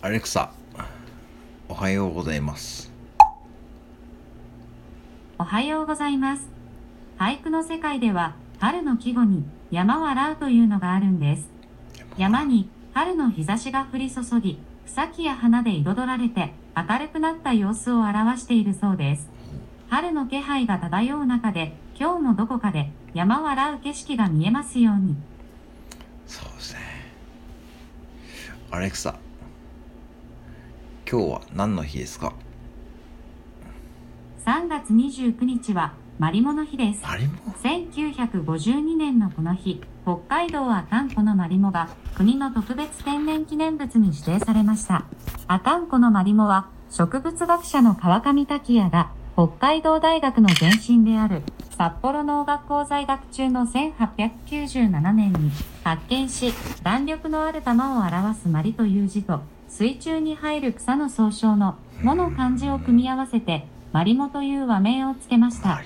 アレクサ、おはようございます。おはようございます。俳句の世界では、春の季語に山笑うというのがあるんです。山に春の日差しが降り注ぎ、草木や花で彩られて明るくなった様子を表しているそうです。春の気配が漂う中で、今日もどこかで山笑う景色が見えますように。そうですね。アレクサ、今日は何の日ですか？3月29日は、マリモの日です。マリモ？1952年のこの日、北海道阿寒湖のマリモが国の特別天然記念物に指定されました。阿寒湖のマリモは植物学者の川上滝也が北海道大学の前身である札幌農学校在学中の1897年に発見し、弾力のある玉を表すマリという字と水中に入る草の総称のもの漢字を組み合わせてマリモという和名をつけました。